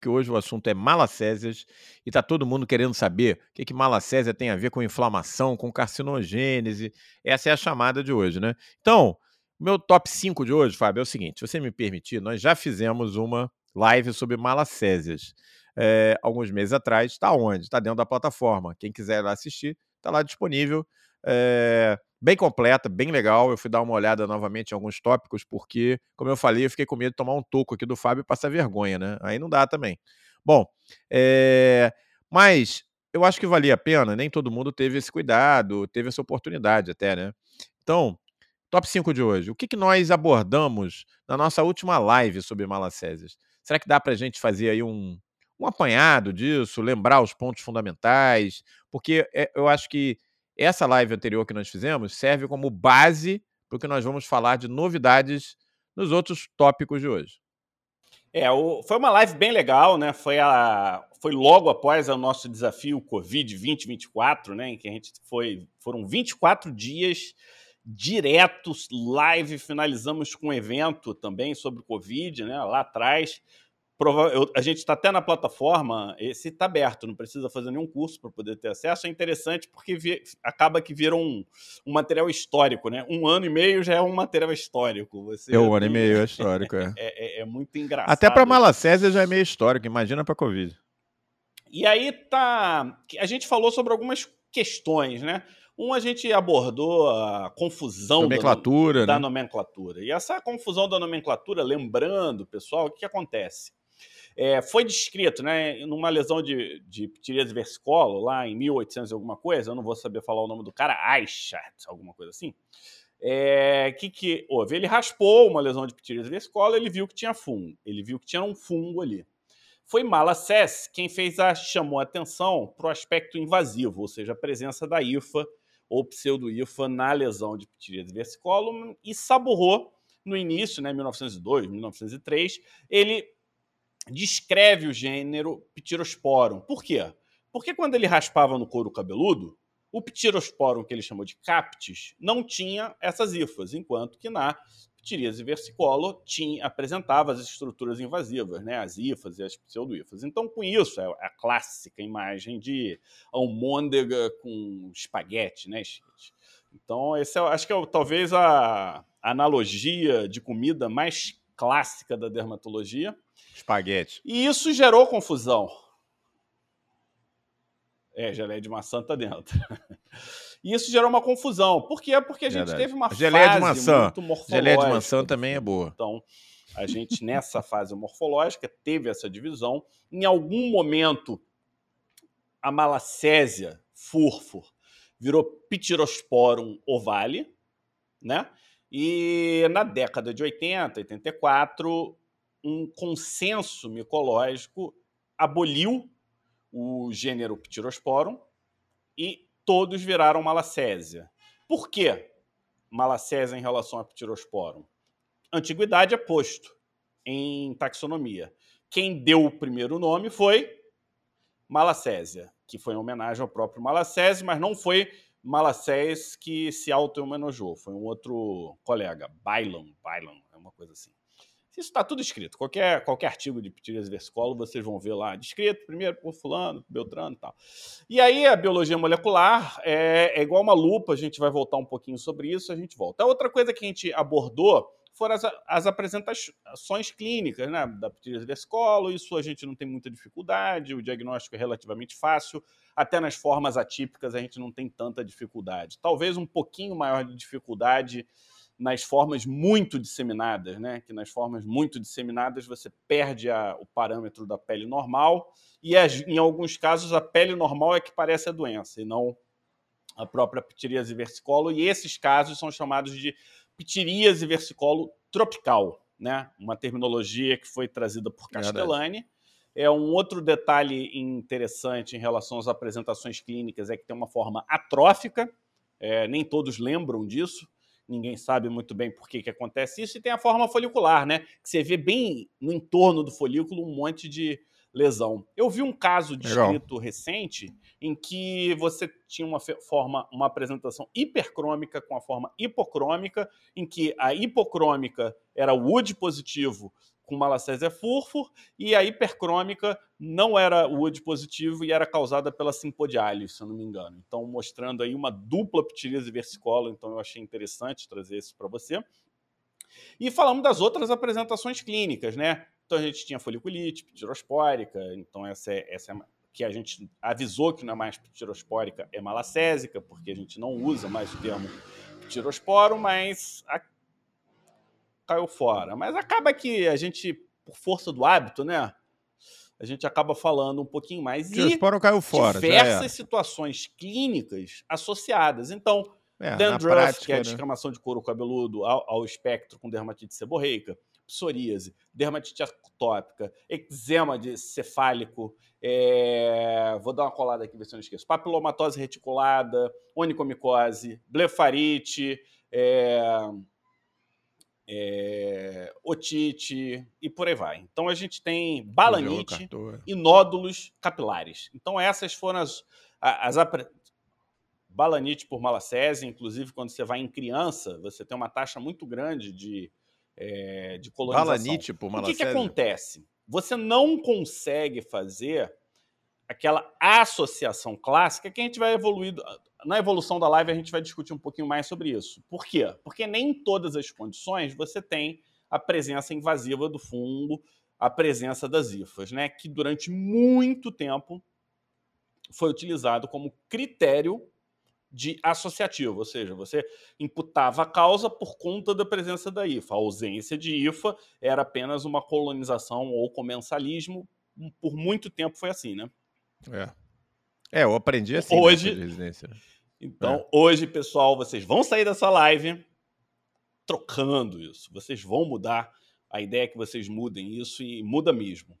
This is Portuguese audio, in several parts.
que hoje o assunto é malacésias e está todo mundo querendo saber o que, que malacésia tem a ver com inflamação, com carcinogênese. Essa é a chamada de hoje, né? Então, meu top 5 de hoje, Fábio, é o seguinte: se você me permitir, nós já fizemos uma live sobre malacésias é, alguns meses atrás. Está onde? Está dentro da plataforma. Quem quiser lá assistir, está lá disponível. É, bem completa, bem legal. Eu fui dar uma olhada novamente em alguns tópicos, porque, como eu falei, eu fiquei com medo de tomar um toco aqui do Fábio e passar vergonha, né? Aí não dá também. Bom, é, mas eu acho que valia a pena, nem todo mundo teve esse cuidado, teve essa oportunidade até, né? Então, top 5 de hoje. O que, que nós abordamos na nossa última live sobre malacésias? Será que dá para a gente fazer aí um, um apanhado disso, lembrar os pontos fundamentais? Porque é, eu acho que essa live anterior que nós fizemos serve como base para o que nós vamos falar de novidades nos outros tópicos de hoje. É, o, foi uma live bem legal, né? Foi, a, foi logo após o nosso desafio Covid 2024, né? Em que a gente foi. Foram 24 dias diretos, live, finalizamos com um evento também sobre Covid, né? Lá atrás. Eu, a gente está até na plataforma, esse está aberto, não precisa fazer nenhum curso para poder ter acesso. É interessante porque vi, acaba que vira um, um, material histórico, né? Um ano e meio já é um material histórico. Você é um ano e meio é histórico, é. é, é, é muito engraçado. Até para Malacésia já é meio histórico, imagina para Covid. E aí tá. A gente falou sobre algumas questões, né? Um, a gente abordou a confusão nomenclatura, da, né? da nomenclatura. E essa confusão da nomenclatura, lembrando, pessoal, o que acontece? É, foi descrito, né, numa lesão de, de ptiríase versicolo, lá em 1800 e alguma coisa, eu não vou saber falar o nome do cara, Eichert, alguma coisa assim. É, que que houve? Ele raspou uma lesão de ptiríase versicolo, ele viu que tinha fungo, ele viu que tinha um fungo ali. Foi Malassés quem fez a chamou a atenção para o aspecto invasivo, ou seja, a presença da IFA ou pseudo-IFA na lesão de ptiríase versicolo e saburrou no início, né, 1902, 1903, ele descreve o gênero Pterosporum. Por quê? Porque quando ele raspava no couro cabeludo, o Pterosporum, que ele chamou de captis, não tinha essas hifas, enquanto que na ptiríase versicolo tinha, apresentava as estruturas invasivas, né, as hifas e as pseudohifas. Então, com isso, é a clássica imagem de almôndega com espaguete, né, Então, esse é, acho que é talvez a analogia de comida mais clássica da dermatologia. Espaguete. E isso gerou confusão. É, geleia de maçã tá dentro. E isso gerou uma confusão. Por quê? Porque a gente Verdade. teve uma geleia fase de maçã. muito morfológica. Geleia de maçã também é boa. Então, a gente, nessa fase morfológica, teve essa divisão. Em algum momento, a malacésia, furfur, virou Pterosporum ovale, né? E na década de 80, 84, um consenso micológico aboliu o gênero Pterosporum e todos viraram malacésia. Por quê malacésia em relação a Pterosporum? Antiguidade é posto em taxonomia. Quem deu o primeiro nome foi Malacésia, que foi em homenagem ao próprio Malacésia, mas não foi Malacés que se auto-homenageou, foi um outro colega, Bailan, Bailan, é uma coisa assim. Isso está tudo escrito. Qualquer, qualquer artigo de ptiríase versicolo, vocês vão ver lá descrito, primeiro por fulano, Beltrano e tal. E aí a biologia molecular é, é igual uma lupa, a gente vai voltar um pouquinho sobre isso, a gente volta. A outra coisa que a gente abordou foram as, as apresentações clínicas né, da ptiríase versicolo, isso a gente não tem muita dificuldade, o diagnóstico é relativamente fácil, até nas formas atípicas a gente não tem tanta dificuldade. Talvez um pouquinho maior de dificuldade nas formas muito disseminadas, né? Que nas formas muito disseminadas você perde a, o parâmetro da pele normal e as, em alguns casos a pele normal é que parece a doença e não a própria ptiríase versicolo e esses casos são chamados de ptiríase versicolo tropical, né? Uma terminologia que foi trazida por Castellani. É um outro detalhe interessante em relação às apresentações clínicas é que tem uma forma atrófica. É, nem todos lembram disso ninguém sabe muito bem por que, que acontece isso, e tem a forma folicular, né? Que você vê bem no entorno do folículo um monte de lesão. Eu vi um caso descrito recente em que você tinha uma forma, uma apresentação hipercrômica com a forma hipocrômica, em que a hipocrômica era o wood positivo com malacésia furfur, e a hipercrômica não era wood positivo e era causada pela simpodiálise, se eu não me engano. Então, mostrando aí uma dupla ptiríase versicola, então eu achei interessante trazer isso para você. E falamos das outras apresentações clínicas, né? Então a gente tinha foliculite, ptirospórica, então essa é, essa é que a gente avisou que não é mais ptirospórica, é malacésica, porque a gente não usa mais o termo ptirosporo, mas a... caiu fora. Mas acaba que a gente, por força do hábito, né? A gente acaba falando um pouquinho mais. Ptirosporo e caiu fora. Diversas é. situações clínicas associadas. Então, é, Dandruff, que é a né? descamação de couro cabeludo, ao, ao espectro com dermatite seborreica, psoríase, dermatite atópica, eczema de cefálico, é... vou dar uma colada aqui, ver se eu não esqueço, papilomatose reticulada, onicomicose, blefarite, é... É... otite e por aí vai. Então a gente tem balanite e nódulos capilares. Então essas foram as, as, balanite por malacésia, inclusive quando você vai em criança, você tem uma taxa muito grande de, é, de colonização. Balanite por malacésia? O que, que acontece? Você não consegue fazer aquela associação clássica que a gente vai evoluir. Na evolução da live a gente vai discutir um pouquinho mais sobre isso. Por quê? Porque nem em todas as condições você tem a presença invasiva do fungo, a presença das IFAs, né? Que durante muito tempo foi utilizado como critério de associativo, ou seja, você imputava a causa por conta da presença da IFA. A ausência de IFA era apenas uma colonização ou comensalismo. Por muito tempo foi assim, né? É. É, eu aprendi assim hoje, residência. Né? Então, é. hoje, pessoal, vocês vão sair dessa live trocando isso. Vocês vão mudar. A ideia é que vocês mudem isso e muda mesmo.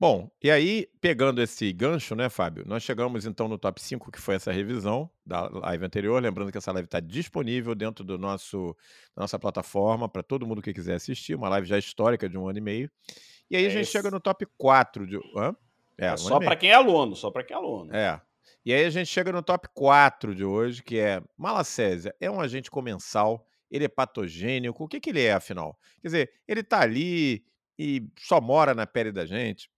Bom, e aí, pegando esse gancho, né, Fábio? Nós chegamos então no top 5, que foi essa revisão da live anterior. Lembrando que essa live está disponível dentro do nosso, da nossa plataforma para todo mundo que quiser assistir. Uma live já histórica de um ano e meio. E aí é a gente esse... chega no top 4 de. Hã? É, só para quem é aluno, só para quem é aluno. É. E aí a gente chega no top 4 de hoje, que é Malacésia. É um agente comensal, ele é patogênico. O que, que ele é, afinal? Quer dizer, ele está ali e só mora na pele da gente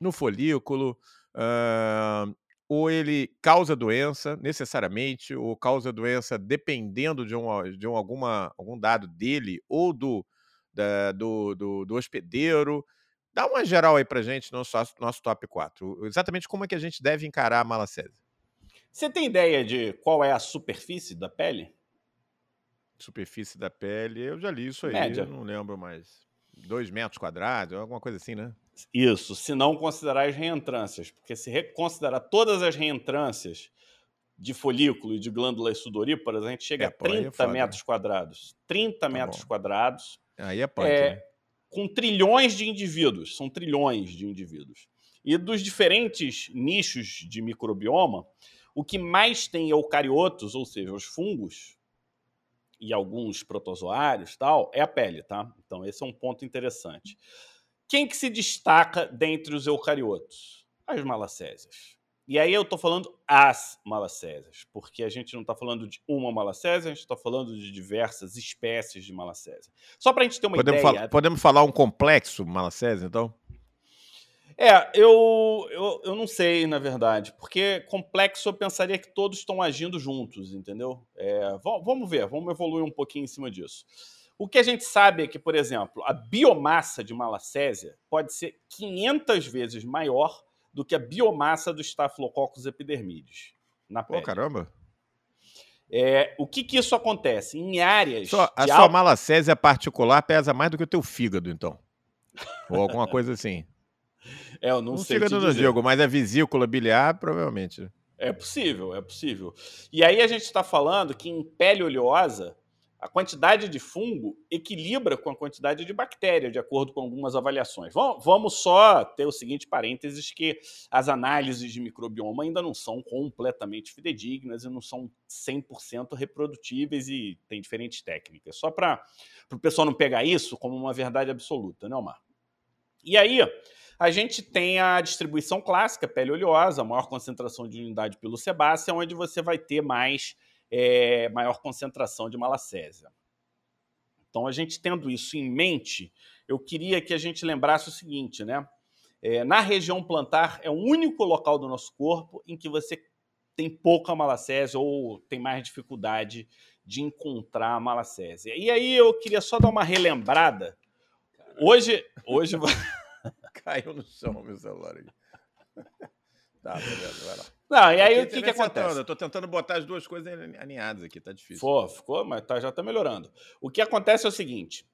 no folículo, uh, ou ele causa doença necessariamente, ou causa doença dependendo de, um, de um, alguma, algum dado dele ou do, da, do, do, do, hospedeiro. Dá uma geral aí pra gente no nosso, nosso top 4. Exatamente como é que a gente deve encarar a malacésia. Você tem ideia de qual é a superfície da pele? Superfície da pele, eu já li isso aí, Média. não lembro mais. Dois metros quadrados, alguma coisa assim, né? Isso, se não considerar as reentrâncias. Porque se considerar todas as reentrâncias de folículo e de glândula sudoríparas, a gente chega é, a 30 é metros quadrados. 30 tá metros bom. quadrados. Aí é punk, é, né? Com trilhões de indivíduos. São trilhões de indivíduos. E dos diferentes nichos de microbioma, o que mais tem eucariotos, ou seja, os fungos, e alguns protozoários tal, é a pele, tá? Então esse é um ponto interessante. Quem que se destaca dentre os eucariotos? As malacésias. E aí eu estou falando as malacésias, porque a gente não está falando de uma malacésia, a gente está falando de diversas espécies de malacésia. Só para a gente ter uma podemos ideia... Fal podemos falar um complexo malacésia, então? É, eu, eu, eu não sei, na verdade, porque complexo eu pensaria que todos estão agindo juntos, entendeu? É, vamos ver, vamos evoluir um pouquinho em cima disso. O que a gente sabe é que, por exemplo, a biomassa de malacésia pode ser 500 vezes maior do que a biomassa do Staphylococcus epidermidis na pele. Pô, caramba! É, o que, que isso acontece? Em áreas. Só, a sua alta... malacésia particular pesa mais do que o teu fígado, então. Ou alguma coisa assim. É, eu não, não sei. Fígado no jogo, mas a vesícula biliar, provavelmente. É possível, é possível. E aí a gente está falando que em pele oleosa a quantidade de fungo equilibra com a quantidade de bactéria, de acordo com algumas avaliações. Vamos só ter o seguinte parênteses, que as análises de microbioma ainda não são completamente fidedignas e não são 100% reprodutíveis e tem diferentes técnicas. Só para o pessoal não pegar isso como uma verdade absoluta, né, Omar? E aí, a gente tem a distribuição clássica, pele oleosa, maior concentração de unidade pelo sebácea, onde você vai ter mais é, maior concentração de malacésia. Então, a gente tendo isso em mente, eu queria que a gente lembrasse o seguinte, né? É, na região plantar é o único local do nosso corpo em que você tem pouca malacésia ou tem mais dificuldade de encontrar a malacésia. E aí eu queria só dar uma relembrada. Hoje, hoje caiu no chão meu celular aí. Tá, beleza, vai lá. Não, e aí o que, que acontece? Eu tô tentando botar as duas coisas alinhadas aqui, tá difícil. Ficou, ficou, mas tá, já tá melhorando. O que acontece é o seguinte: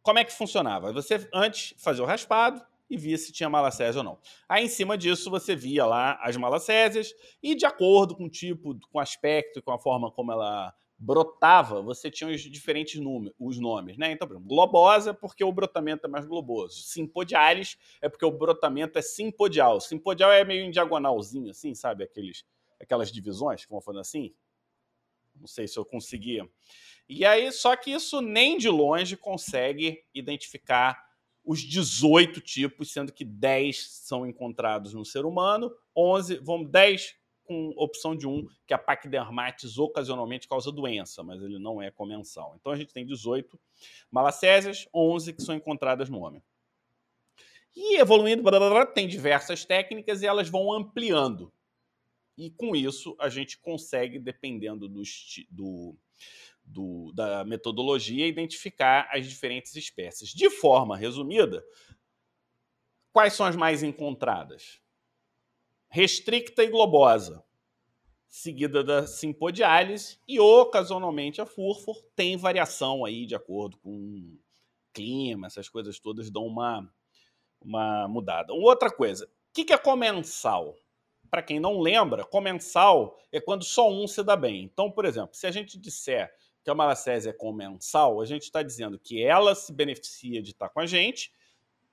como é que funcionava? Você antes fazia o raspado e via se tinha malacésia ou não. Aí, em cima disso, você via lá as malacésias e, de acordo com o tipo, com o aspecto, com a forma como ela brotava, você tinha os diferentes números, os nomes, né? Então, por exemplo, globosa porque o brotamento é mais globoso. Simpodialis é porque o brotamento é simpodial. Simpodial é meio em diagonalzinho, assim, sabe? Aqueles, aquelas divisões que vão fazendo assim. Não sei se eu conseguia. E aí, só que isso nem de longe consegue identificar os 18 tipos, sendo que 10 são encontrados no ser humano, 11, vamos 10 com opção de um, que a paquidermatis ocasionalmente causa doença, mas ele não é comensal. Então a gente tem 18 malacésias, 11 que são encontradas no homem. E evoluindo, blá, blá, blá, tem diversas técnicas e elas vão ampliando. E com isso a gente consegue, dependendo do, do, do, da metodologia, identificar as diferentes espécies. De forma resumida, quais são as mais encontradas? Restricta e globosa, seguida da simpodiálise e ocasionalmente a furfur tem variação aí de acordo com clima, essas coisas todas dão uma, uma mudada. Outra coisa, o que, que é comensal? Para quem não lembra, comensal é quando só um se dá bem. Então, por exemplo, se a gente disser que a malacésia é comensal, a gente está dizendo que ela se beneficia de estar com a gente,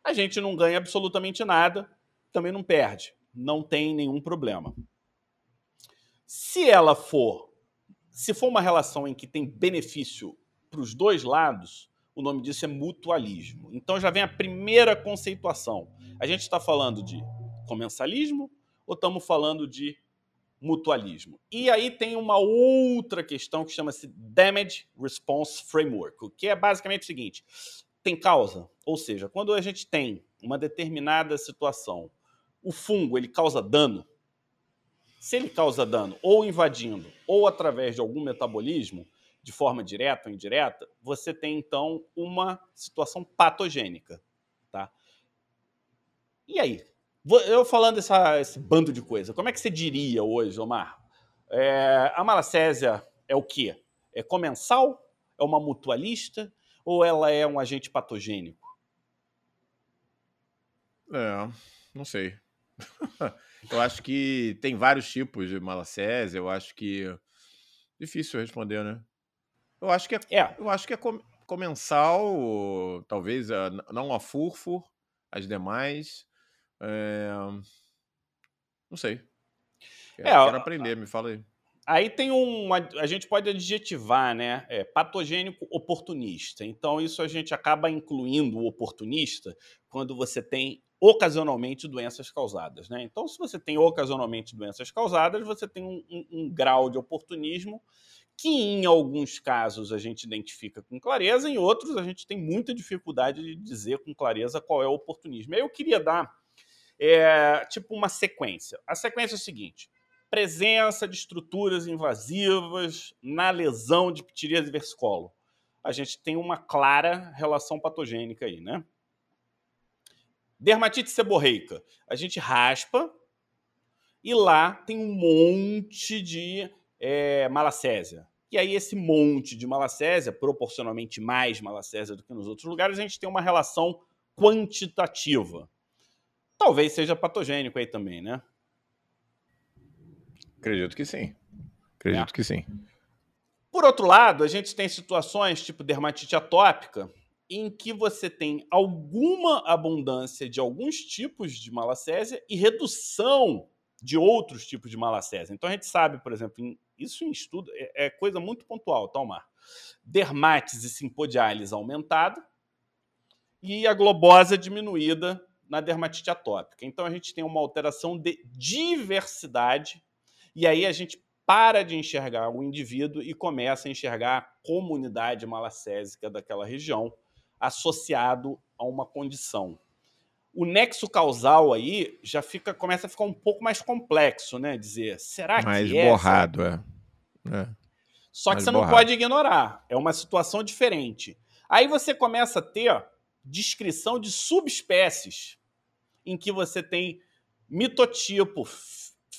a gente não ganha absolutamente nada, também não perde não tem nenhum problema. Se ela for, se for uma relação em que tem benefício para os dois lados, o nome disso é mutualismo. Então já vem a primeira conceituação. A gente está falando de comensalismo ou estamos falando de mutualismo? E aí tem uma outra questão que chama-se Damage Response Framework, que é basicamente o seguinte: tem causa, ou seja, quando a gente tem uma determinada situação o fungo ele causa dano, se ele causa dano ou invadindo ou através de algum metabolismo, de forma direta ou indireta, você tem então uma situação patogênica, tá? E aí? Eu falando essa, esse bando de coisa, como é que você diria hoje, Omar? É, a malacésia é o quê? É comensal? É uma mutualista? Ou ela é um agente patogênico? É, não sei. eu acho que tem vários tipos de malacésia. Eu acho que. Difícil responder, né? Eu acho que é, é. Eu acho que é comensal, talvez, não a furfur, as demais. É... Não sei. Quero, é, quero aprender, me fala aí. Aí tem um. A gente pode adjetivar, né? É, patogênico oportunista. Então, isso a gente acaba incluindo o oportunista quando você tem ocasionalmente doenças causadas. Né? Então, se você tem ocasionalmente doenças causadas, você tem um, um, um, grau de oportunismo que, em alguns casos, a gente identifica com clareza, em outros, a gente tem muita dificuldade de dizer com clareza qual é o oportunismo. Aí eu queria dar é, tipo uma sequência. A sequência é a seguinte: presença de estruturas invasivas na lesão de ptiríase versicolo. A gente tem uma clara relação patogênica aí, né? Dermatite seborreica. A gente raspa e lá tem um monte de é, malacésia. E aí, esse monte de malacésia, proporcionalmente mais malacésia do que nos outros lugares, a gente tem uma relação quantitativa. Talvez seja patogênico aí também, né? Acredito que sim. Acredito é. que sim. Por outro lado, a gente tem situações tipo dermatite atópica, em que você tem alguma abundância de alguns tipos de malacésia e redução de outros tipos de malacésia. Então a gente sabe, por exemplo, em, isso em estudo é, é, coisa muito pontual, tá, Omar? Dermatise simpodialis aumentada e a globosa diminuída na dermatite atópica. Então a gente tem uma alteração de diversidade e aí a gente para de enxergar o indivíduo e começa a enxergar a comunidade malacésica daquela região associado a uma condição. O nexo causal aí já fica, começa a ficar um pouco mais complexo, né? Dizer, será mais que é? borrado, é. é. Só que você borrado. não pode ignorar. É uma situação diferente. Aí você começa a ter descrição de subespécies em que você tem mitotipo,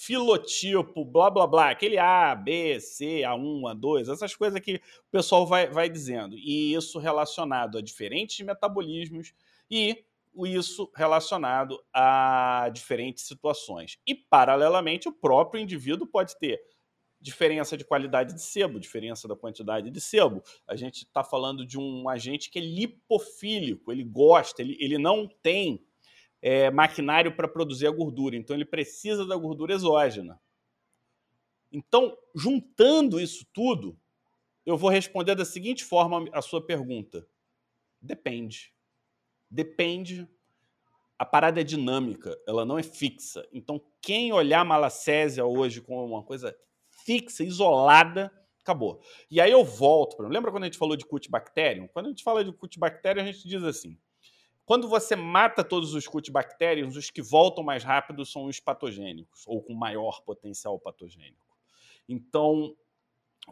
filotipo, blá blá blá, aquele A, B, C, A1, A2, essas coisas que o pessoal vai, vai dizendo. E isso relacionado a diferentes metabolismos e isso relacionado a diferentes situações. E, paralelamente, o próprio indivíduo pode ter diferença de qualidade de sebo, diferença da quantidade de sebo. A gente está falando de um agente que é lipofílico, ele gosta, ele, ele não tem é, maquinário para produzir a gordura, então ele precisa da gordura exógena. Então, juntando isso tudo, eu vou responder da seguinte forma a sua pergunta: depende. Depende. A parada é dinâmica, ela não é fixa. Então, quem olhar malacésia hoje como uma coisa fixa, isolada, acabou. E aí eu volto. Lembra quando a gente falou de Cutibacterium? Quando a gente fala de Cutibacterium, a gente diz assim: quando você mata todos os cutibactérios, os que voltam mais rápido são os patogênicos, ou com maior potencial patogênico. Então,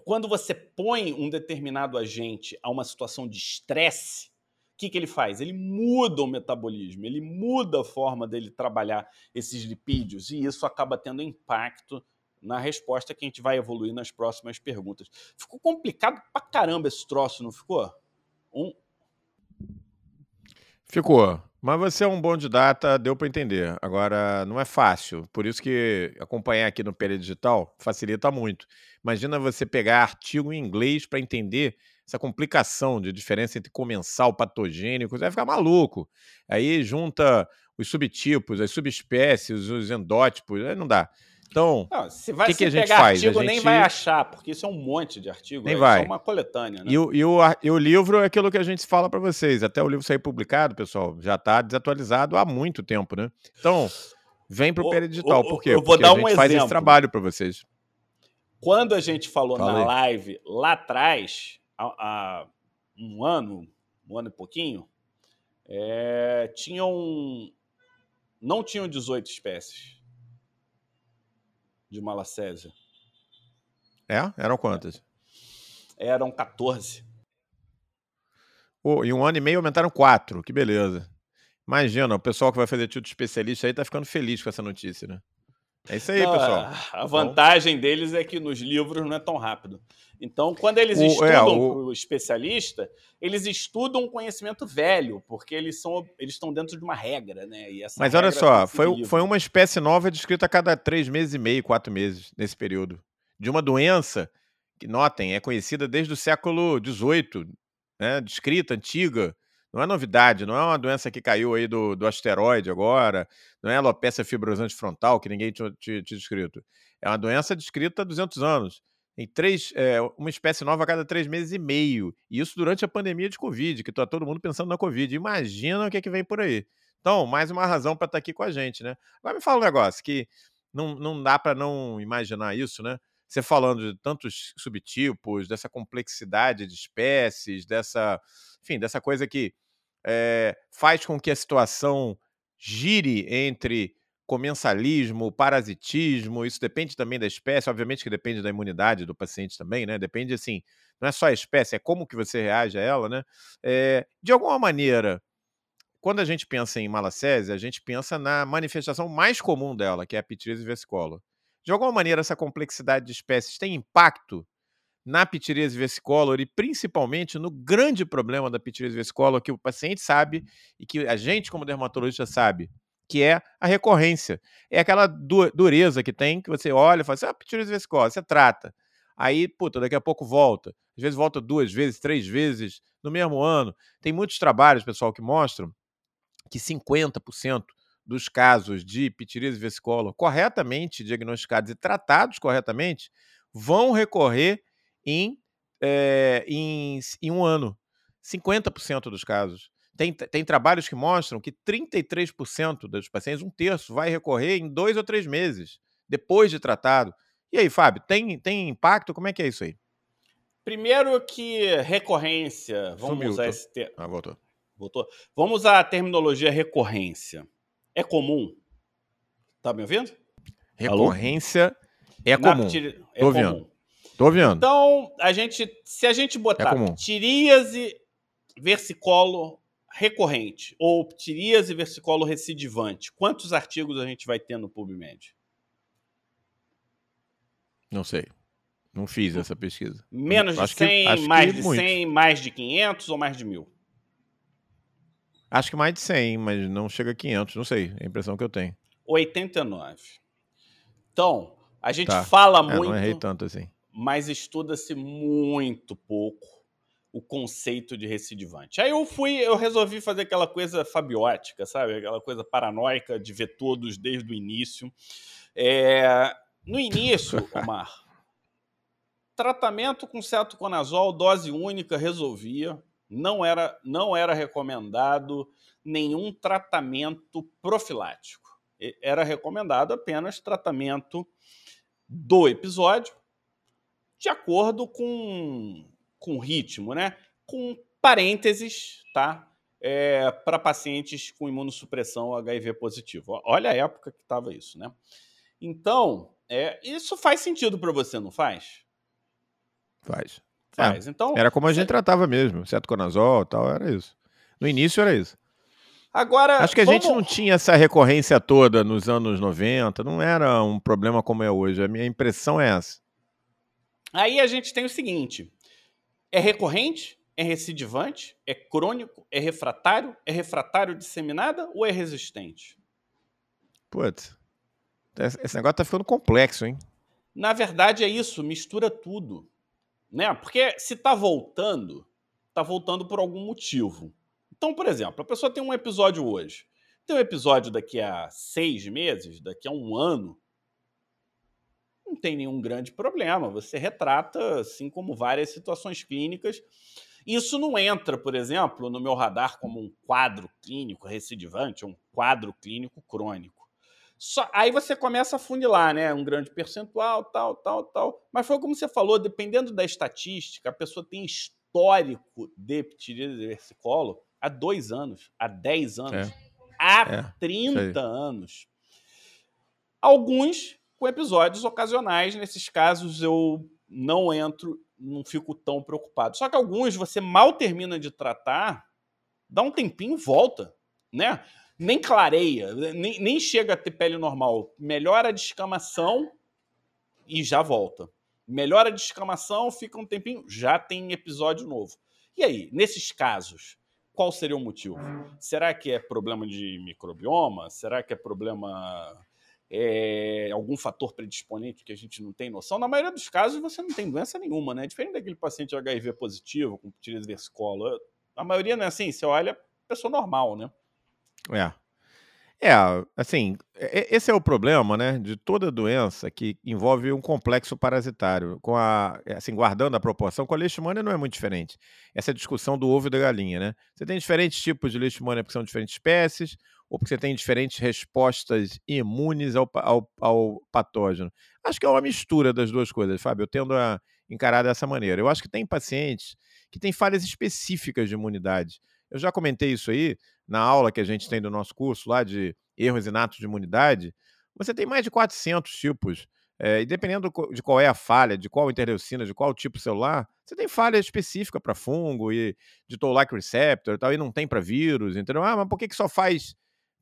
quando você põe um determinado agente a uma situação de estresse, o que, que ele faz? Ele muda o metabolismo, ele muda a forma dele trabalhar esses lipídios, e isso acaba tendo impacto na resposta que a gente vai evoluir nas próximas perguntas. Ficou complicado pra caramba esse troço, não ficou? Um, Ficou. Mas você é um bom de data, deu para entender. Agora, não é fácil. Por isso que acompanhar aqui no Pele Digital facilita muito. Imagina você pegar artigo em inglês para entender essa complicação de diferença entre comensal, patogênico, você vai ficar maluco. Aí junta os subtipos, as subespécies, os endótipos, aí não dá. Então, não, se vai que se que a gente pegar faz? artigo, gente... nem vai achar, porque isso é um monte de artigo. Nem vai. é uma coletânea. Né? E, o, e, o, e o livro é aquilo que a gente fala para vocês. Até o livro sair publicado, pessoal, já está desatualizado há muito tempo, né? Então, vem para o Pele Digital. Por quê? Eu vou porque dar a um gente exemplo. faz esse trabalho para vocês. Quando a gente falou Fala na aí. live lá atrás, há, há, um ano, um ano e pouquinho, é, tinham. Não tinham 18 espécies de Malacésia. É? Eram quantas? Eram 14. Oh, em um ano e meio aumentaram quatro. Que beleza. Imagina, o pessoal que vai fazer título de especialista aí tá ficando feliz com essa notícia, né? É isso aí, não, pessoal. A tá vantagem deles é que nos livros não é tão rápido. Então, quando eles o, é, estudam é, o... o especialista, eles estudam um conhecimento velho, porque eles são eles estão dentro de uma regra, né? Mas olha só, foi, foi uma espécie nova descrita a cada três meses e meio, quatro meses nesse período. De uma doença que, notem, é conhecida desde o século XVIII, né? descrita, antiga. Não é novidade, não é uma doença que caiu aí do, do asteroide agora, não é alopecia fibrosante frontal, que ninguém tinha, descrito. É uma doença descrita há 200 anos em três, é, uma espécie nova a cada três meses e meio. E isso durante a pandemia de Covid, que está todo mundo pensando na Covid. Imagina o que é que vem por aí. Então, mais uma razão para estar tá aqui com a gente, né? Agora me fala um negócio que não, não dá para não imaginar isso, né? Você falando de tantos subtipos, dessa complexidade de espécies, dessa, enfim, dessa coisa que é, faz com que a situação gire entre comensalismo, parasitismo, isso depende também da espécie, obviamente que depende da imunidade do paciente também, né? Depende assim, não é só a espécie, é como que você reage a ela, né? É, de alguma maneira, quando a gente pensa em malacésia, a gente pensa na manifestação mais comum dela, que é a pitirise versicolor. De alguma maneira, essa complexidade de espécies tem impacto na pitirise versicolor e principalmente no grande problema da pitirise versicolor que o paciente sabe e que a gente como dermatologista sabe, que é a recorrência. É aquela dureza que tem, que você olha e fala assim, ah, pitirise vescosa, você trata. Aí, puta, daqui a pouco volta. Às vezes volta duas vezes, três vezes no mesmo ano. Tem muitos trabalhos, pessoal, que mostram que 50% dos casos de pitirise vesicola corretamente diagnosticados e tratados corretamente vão recorrer em, é, em, em um ano. 50% dos casos. Tem, tem trabalhos que mostram que 33% dos pacientes, um terço, vai recorrer em dois ou três meses, depois de tratado. E aí, Fábio, tem, tem impacto? Como é que é isso aí? Primeiro que recorrência, vamos Sumiu, usar tô. esse termo. Ah, voltou. Voltou? Vamos usar a terminologia recorrência. É comum? Tá me ouvindo? Recorrência Alô? é comum. É Tô ouvindo. Tô ouvindo. Então, a gente, se a gente botar é ptiríase, versicolo recorrente ou ptiríase, versicolo recidivante, quantos artigos a gente vai ter no PubMed? Não sei. Não fiz essa pesquisa. Menos de 100, que, mais de muito. 100, mais de 500 ou mais de mil? Acho que mais de 100, mas não chega a 500, não sei. É a impressão que eu tenho. 89. Então, a gente tá. fala é, muito. Não errei tanto assim. Mas estuda-se muito pouco o conceito de recidivante. Aí eu fui, eu resolvi fazer aquela coisa fabiótica, sabe? Aquela coisa paranoica de ver todos desde o início. É... No início, Omar, tratamento com cetoconazol, dose única, resolvia. Não era, não era recomendado nenhum tratamento profilático. Era recomendado apenas tratamento do episódio, de acordo com, com o ritmo, né? Com parênteses, tá? É, para pacientes com imunossupressão HIV positivo. Olha a época que estava isso, né? Então, é, isso faz sentido para você, não faz? Faz. Faz. É, então, era como a gente tratava mesmo, cetoconazol e tal, era isso. No início era isso. Agora, acho que a vamos... gente não tinha essa recorrência toda nos anos 90, não era um problema como é hoje. A minha impressão é essa. Aí a gente tem o seguinte: é recorrente, é recidivante, é crônico, é refratário, é refratário disseminada ou é resistente? Putz, esse negócio tá ficando complexo, hein? Na verdade é isso, mistura tudo. Né? Porque se está voltando, está voltando por algum motivo. Então, por exemplo, a pessoa tem um episódio hoje, tem um episódio daqui a seis meses, daqui a um ano, não tem nenhum grande problema. Você retrata, assim como várias situações clínicas. Isso não entra, por exemplo, no meu radar como um quadro clínico recidivante, um quadro clínico crônico. Só, aí você começa a funilar, né? Um grande percentual, tal, tal, tal. Mas foi como você falou, dependendo da estatística, a pessoa tem histórico de ptiríase versicolo há dois anos, há dez anos, é. há é. 30 anos. Alguns com episódios ocasionais, nesses casos eu não entro, não fico tão preocupado. Só que alguns você mal termina de tratar, dá um tempinho volta, né? nem clareia, nem, nem chega a ter pele normal. Melhora a descamação e já volta. Melhora a descamação, fica um tempinho, já tem episódio novo. E aí, nesses casos, qual seria o motivo? Será que é problema de microbioma? Será que é problema é, algum fator predisponente que a gente não tem noção. Na maioria dos casos, você não tem doença nenhuma, né? Diferente daquele paciente HIV positivo, com ptiríase versicolor. A maioria não é assim, você olha, pessoa normal, né? É. É, assim, esse é o problema, né, de toda doença que envolve um complexo parasitário. Com a, assim, guardando a proporção, com a leishmania não é muito diferente. Essa é discussão do ovo e da galinha, né? Você tem diferentes tipos de leishmania porque são diferentes espécies, ou porque você tem diferentes respostas imunes ao, ao, ao patógeno. Acho que é uma mistura das duas coisas, Fábio. Eu tendo a encarar dessa maneira. Eu acho que tem pacientes que têm falhas específicas de imunidade. Eu já comentei isso aí na aula que a gente tem do nosso curso lá de erros inatos de imunidade. Você tem mais de 400 tipos. É, e dependendo de qual é a falha, de qual interleucina, de qual tipo celular, você tem falha específica para fungo e de toll-like receptor e tal, e não tem para vírus, entendeu? Ah, mas por que, que só faz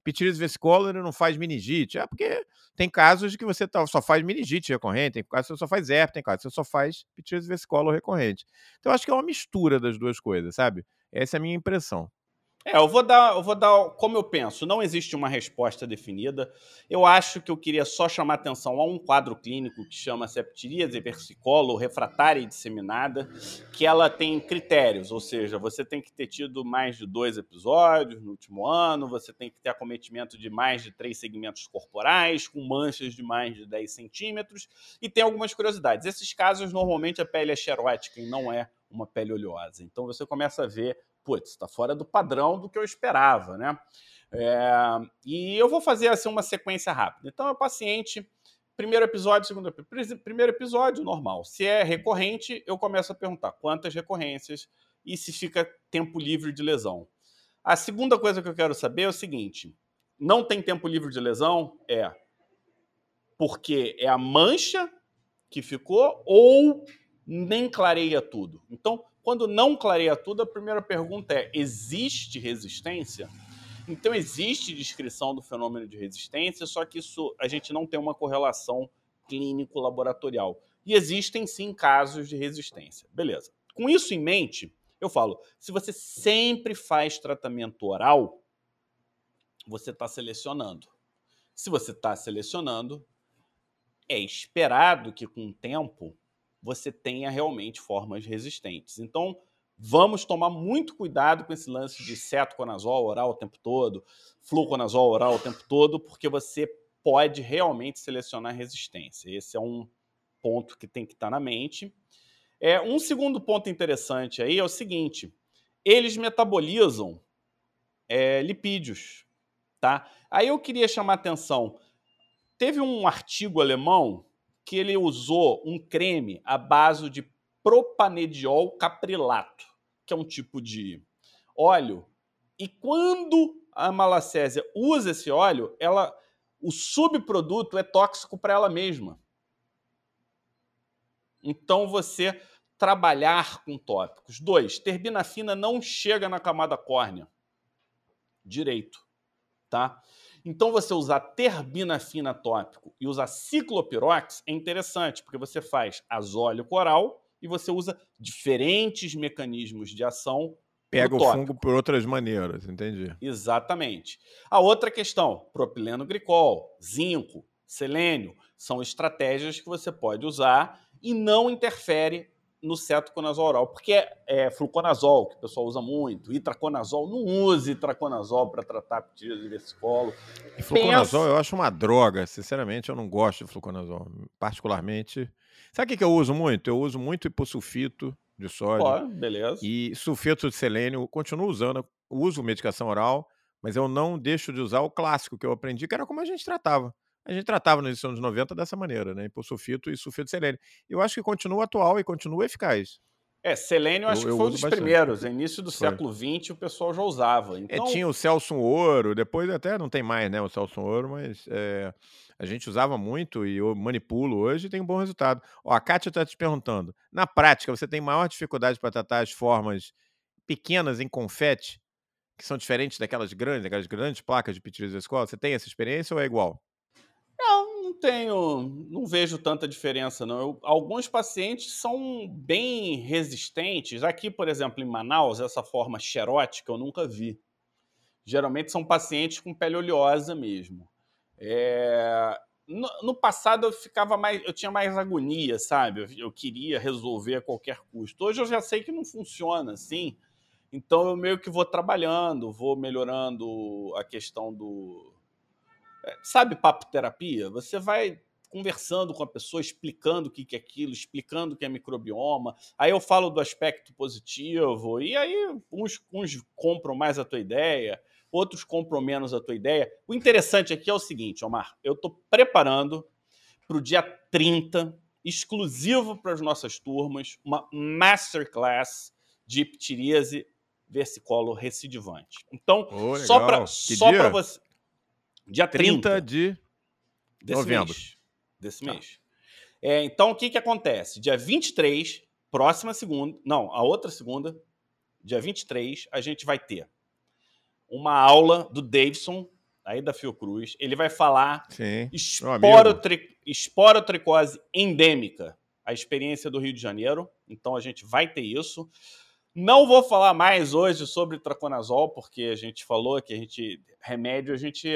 pitiris vesicolor e não faz meningite? É porque tem casos de que você tá, só faz meningite recorrente, tem casos que você só faz herpes, tem casos que você só faz pitiris vesicolor recorrente. Então, acho que é uma mistura das duas coisas, sabe? Essa é a minha impressão. É, eu vou dar, eu vou dar como eu penso. Não existe uma resposta definida. Eu acho que eu queria só chamar atenção a um quadro clínico que chama septiríase versicolo refratária e disseminada, que ela tem critérios, ou seja, você tem que ter tido mais de dois episódios no último ano, você tem que ter acometimento de mais de três segmentos corporais, com manchas de mais de 10 centímetros, e tem algumas curiosidades. Esses casos, normalmente, a pele é xerótica e não é uma pele oleosa. Então você começa a ver putz, está fora do padrão do que eu esperava, né? É, e eu vou fazer assim uma sequência rápida. Então, é paciente, primeiro episódio, segundo primeiro episódio, normal. Se é recorrente, eu começo a perguntar quantas recorrências e se fica tempo livre de lesão. A segunda coisa que eu quero saber é o seguinte: não tem tempo livre de lesão? É. Porque é a mancha que ficou ou nem clareia tudo? Então, quando não clareia tudo, a primeira pergunta é: existe resistência? Então, existe descrição do fenômeno de resistência, só que isso a gente não tem uma correlação clínico-laboratorial. E existem sim casos de resistência. Beleza. Com isso em mente, eu falo: se você sempre faz tratamento oral, você está selecionando. Se você está selecionando, é esperado que com o tempo você tenha realmente formas resistentes. Então, vamos tomar muito cuidado com esse lance de cetoconazol oral o tempo todo, fluconazol oral o tempo todo, porque você pode realmente selecionar resistência. Esse é um ponto que tem que estar tá na mente. É, um segundo ponto interessante aí é o seguinte: eles metabolizam é, lipídios. Tá? Aí eu queria chamar atenção. Teve um artigo alemão que ele usou um creme à base de propanediol caprilato, que é um tipo de óleo. E quando a malacésia usa esse óleo, ela, o subproduto é tóxico para ela mesma. Então você trabalhar com tópicos. Dois, terbinafina não chega na camada córnea direito, tá? Então você usar terbinafina tópico e usar ciclopirox é interessante, porque você faz azóleo coral e você usa diferentes mecanismos de ação Pega o fungo por outras maneiras, entendi. Exatamente. A outra questão, propileno glicol, zinco, selênio, são estratégias que você pode usar e não interfere no cetoconazol oral, porque é, é, fluconazol, que o pessoal usa muito, itraconazol, não use itraconazol para tratar de versicolo. E fluconazol Pensa... eu acho uma droga, sinceramente eu não gosto de fluconazol, particularmente. Sabe o que, que eu uso muito? Eu uso muito hipossulfito de sódio. Pô, beleza. E sulfeto de selênio, continuo usando, uso medicação oral, mas eu não deixo de usar o clássico que eu aprendi, que era como a gente tratava a gente tratava edição dos 90 dessa maneira, né? Hipossulfito e sulfito de selênio. Eu acho que continua atual e continua eficaz. É, selênio acho eu, que foi um dos bastante. primeiros. No início do foi. século XX o pessoal já usava. É, então... É, tinha o Celso Ouro, depois até não tem mais, né, o Celso Ouro, mas é, a gente usava muito e eu manipulo hoje e tem um bom resultado. Ó, a Kátia está te perguntando, na prática você tem maior dificuldade para tratar as formas pequenas em confete, que são diferentes daquelas grandes, aquelas grandes placas de pitiris escola? Você tem essa experiência ou é igual? Não, não tenho, não vejo tanta diferença, não. Eu, alguns pacientes são bem resistentes. Aqui, por exemplo, em Manaus, essa forma xerótica eu nunca vi. Geralmente são pacientes com pele oleosa mesmo. É... No, no, passado eu ficava mais, eu tinha mais agonia, sabe? Eu, eu, queria resolver a qualquer custo. Hoje eu já sei que não funciona assim. Então eu meio que vou trabalhando, vou melhorando a questão do, sabe papo terapia? Você vai conversando com a pessoa, explicando o que é aquilo, explicando o que é microbioma. Aí eu falo do aspecto positivo, e aí uns, uns compram mais a tua ideia, outros compram menos a tua ideia. O interessante aqui é o seguinte, Omar, eu estou preparando para o dia 30, exclusivo para as nossas turmas, uma masterclass de ptiríase versicolo recidivante. Então, oh, só para você. Dia 30, 30 de desse novembro. Mês, desse tá. mês. É, então, o que, que acontece? Dia 23, próxima segunda, não, a outra segunda, dia 23, a gente vai ter uma aula do Davidson, aí da Fiocruz. Ele vai falar esporotri, esporotricose endêmica, a experiência do Rio de Janeiro. Então, a gente vai ter isso. Não vou falar mais hoje sobre traconazol, porque a gente falou que a gente remédio a gente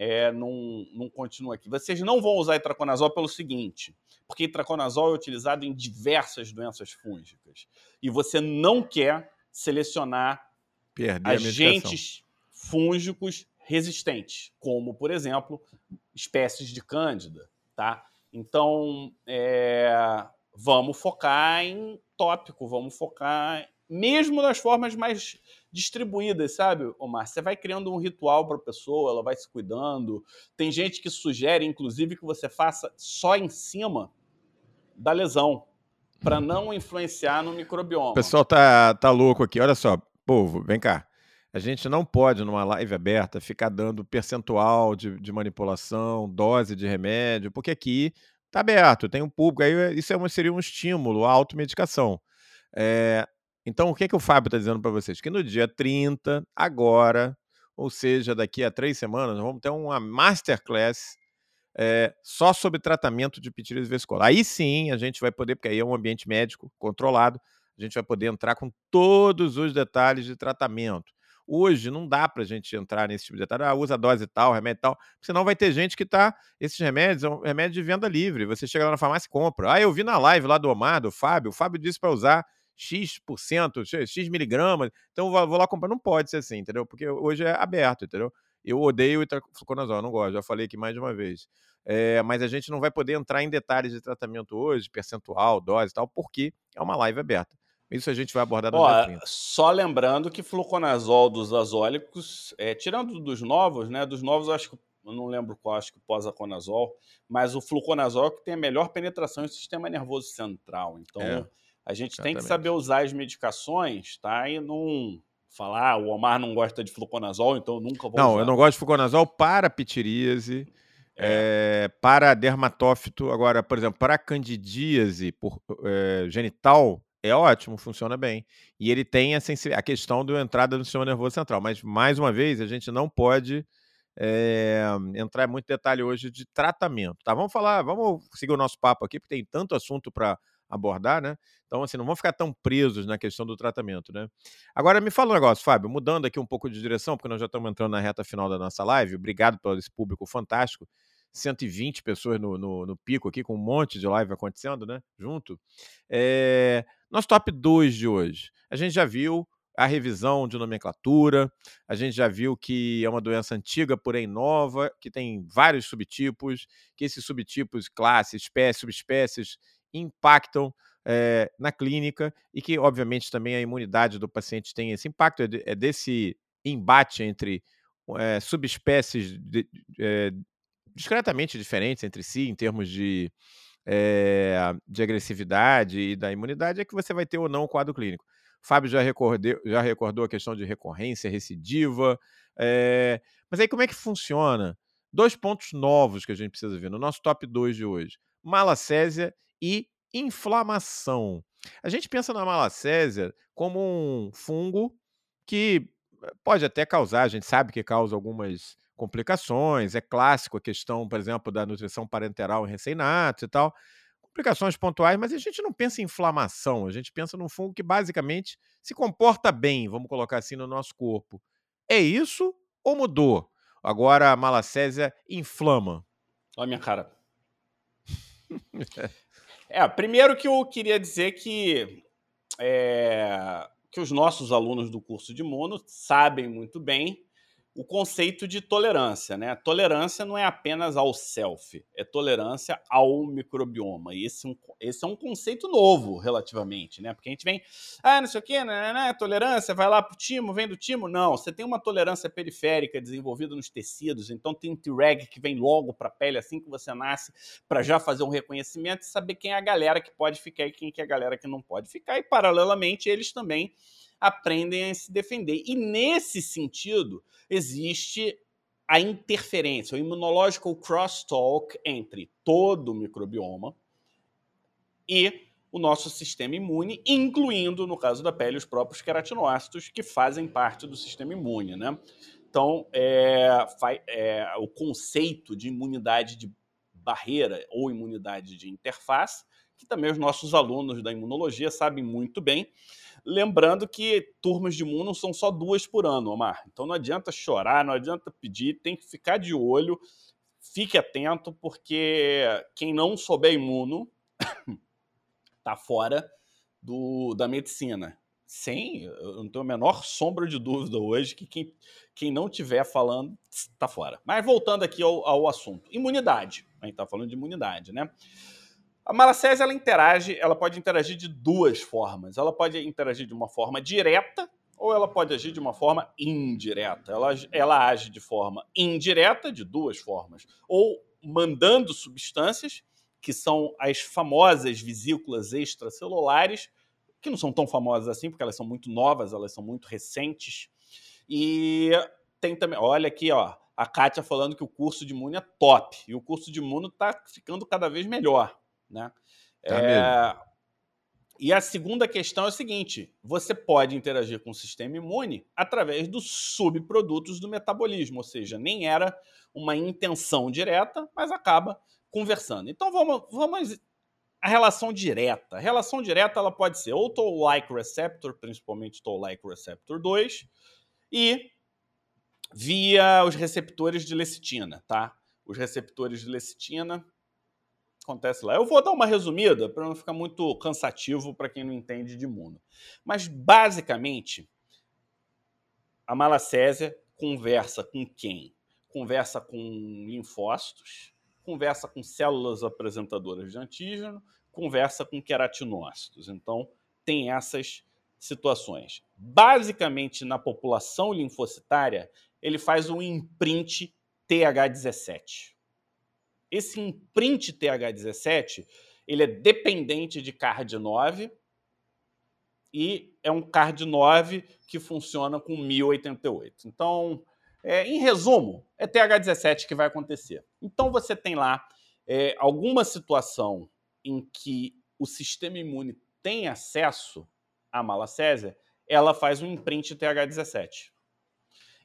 é, não, não continua aqui. Vocês não vão usar itraconazol pelo seguinte, porque itraconazol é utilizado em diversas doenças fúngicas. E você não quer selecionar Perder agentes fúngicos resistentes, como, por exemplo, espécies de cândida, tá? Então, é, vamos focar em tópico, vamos focar mesmo nas formas mais distribuídas, sabe, Omar? Você vai criando um ritual para a pessoa, ela vai se cuidando. Tem gente que sugere, inclusive, que você faça só em cima da lesão, para não influenciar no microbioma. O pessoal tá, tá louco aqui. Olha só, povo, vem cá. A gente não pode, numa live aberta, ficar dando percentual de, de manipulação, dose de remédio, porque aqui está aberto, tem um público, aí isso é seria um estímulo à automedicação. É, então, o que, que o Fábio está dizendo para vocês? Que no dia 30, agora, ou seja, daqui a três semanas, vamos ter uma masterclass é, só sobre tratamento de pitirise vesicolar. Aí sim a gente vai poder, porque aí é um ambiente médico controlado, a gente vai poder entrar com todos os detalhes de tratamento. Hoje não dá para a gente entrar nesse tipo de detalhe. Ah, usa dose tal, remédio tal. Senão vai ter gente que tá. Esses remédios são remédios de venda livre. Você chega lá na farmácia e compra. Ah, eu vi na live lá do Omar, do Fábio. O Fábio disse para usar X%, X miligramas. Então vou lá comprar. Não pode ser assim, entendeu? Porque hoje é aberto, entendeu? Eu odeio itraconazol, não gosto, já falei aqui mais de uma vez. É, mas a gente não vai poder entrar em detalhes de tratamento hoje, percentual, dose e tal, porque é uma live aberta. Isso a gente vai abordar no Ó, dia 30. Só lembrando que fluconazol dos azólicos, é, tirando dos novos, né? Dos novos, eu acho que eu não lembro qual, acho que o posaconazol, mas o fluconazol é que tem a melhor penetração no sistema nervoso central. Então, é, a gente exatamente. tem que saber usar as medicações, tá? E não falar, ah, o Omar não gosta de fluconazol, então eu nunca vou Não, usar. eu não gosto de fluconazol para pitiríase, é. É, para dermatófito. Agora, por exemplo, para candidíase por, é, genital, é ótimo, funciona bem. E ele tem a, a questão da entrada no sistema nervoso central. Mas, mais uma vez, a gente não pode é, entrar em muito detalhe hoje de tratamento. Tá? Vamos falar, vamos seguir o nosso papo aqui, porque tem tanto assunto para abordar, né? Então, assim, não vamos ficar tão presos na questão do tratamento, né? Agora, me fala um negócio, Fábio, mudando aqui um pouco de direção, porque nós já estamos entrando na reta final da nossa live. Obrigado por esse público fantástico. 120 pessoas no, no, no pico aqui, com um monte de live acontecendo, né? Junto. É... Nosso top 2 de hoje. A gente já viu a revisão de nomenclatura, a gente já viu que é uma doença antiga, porém nova, que tem vários subtipos, que esses subtipos, classes, espécies, subespécies, impactam é, na clínica e que, obviamente, também a imunidade do paciente tem esse impacto, é, é desse embate entre é, subespécies de, discretamente diferentes entre si, em termos de, de agressividade e da imunidade, é que você vai ter ou não o quadro clínico. Fábio já, recordeu, já recordou a questão de recorrência, recidiva. mas aí como é que funciona? Dois pontos novos que a gente precisa ver no nosso top 2 de hoje: malacésia e inflamação. A gente pensa na malacésia como um fungo que eh, pode até causar, a gente sabe que causa algumas complicações, é clássico a questão, por exemplo, da nutrição parenteral em recém-natos e tal, complicações pontuais, mas a gente não pensa em inflamação, a gente pensa num fungo que basicamente se comporta bem, vamos colocar assim, no nosso corpo. É isso ou mudou? Agora a malacésia inflama. Olha a minha cara. É, primeiro que eu queria dizer que, é, que os nossos alunos do curso de mono sabem muito bem o conceito de tolerância, né? Tolerância não é apenas ao self, é tolerância ao microbioma. E esse, é esse é um conceito novo, relativamente, né? Porque a gente vem, ah, não sei o quê, né, né, tolerância, vai lá pro timo, vem do timo. Não, você tem uma tolerância periférica desenvolvida nos tecidos, então tem T-reg que vem logo para a pele assim que você nasce, para já fazer um reconhecimento e saber quem é a galera que pode ficar e quem é a galera que não pode ficar. E, paralelamente, eles também aprendem a se defender. E nesse sentido, existe a interferência, o immunological crosstalk entre todo o microbioma e o nosso sistema imune, incluindo, no caso da pele, os próprios queratinócitos que fazem parte do sistema imune. Né? Então, é, é, o conceito de imunidade de barreira ou imunidade de interface, que também os nossos alunos da imunologia sabem muito bem, Lembrando que turmas de imuno são só duas por ano, Omar. Então não adianta chorar, não adianta pedir, tem que ficar de olho, fique atento, porque quem não souber imuno tá fora do, da medicina. Sem, eu não tenho a menor sombra de dúvida hoje que quem, quem não estiver falando está fora. Mas voltando aqui ao, ao assunto, imunidade. A gente está falando de imunidade, né? A malacésia ela interage, ela pode interagir de duas formas. Ela pode interagir de uma forma direta ou ela pode agir de uma forma indireta. Ela, ela age de forma indireta, de duas formas, ou mandando substâncias, que são as famosas vesículas extracelulares, que não são tão famosas assim, porque elas são muito novas, elas são muito recentes, E tem também, olha aqui, ó, a Kátia falando que o curso de imuno é top. E o curso de imuno está ficando cada vez melhor. Né? Tá é... E a segunda questão é o seguinte: você pode interagir com o sistema imune através dos subprodutos do metabolismo, ou seja, nem era uma intenção direta, mas acaba conversando. Então vamos, vamos a relação direta. A relação direta ela pode ser ou toll-like receptor, principalmente toll-like receptor 2, e via os receptores de lecitina, tá? Os receptores de lecitina acontece lá. Eu vou dar uma resumida para não ficar muito cansativo para quem não entende de imuno. Mas basicamente a malacésia conversa com quem? Conversa com linfócitos, conversa com células apresentadoras de antígeno, conversa com queratinócitos. Então, tem essas situações. Basicamente, na população linfocitária, ele faz um imprint TH17. Esse imprint TH17 ele é dependente de CARD9 e é um CARD9 que funciona com 1088. Então, é, em resumo, é TH17 que vai acontecer. Então, você tem lá é, alguma situação em que o sistema imune tem acesso à malacésia, ela faz um imprint TH17.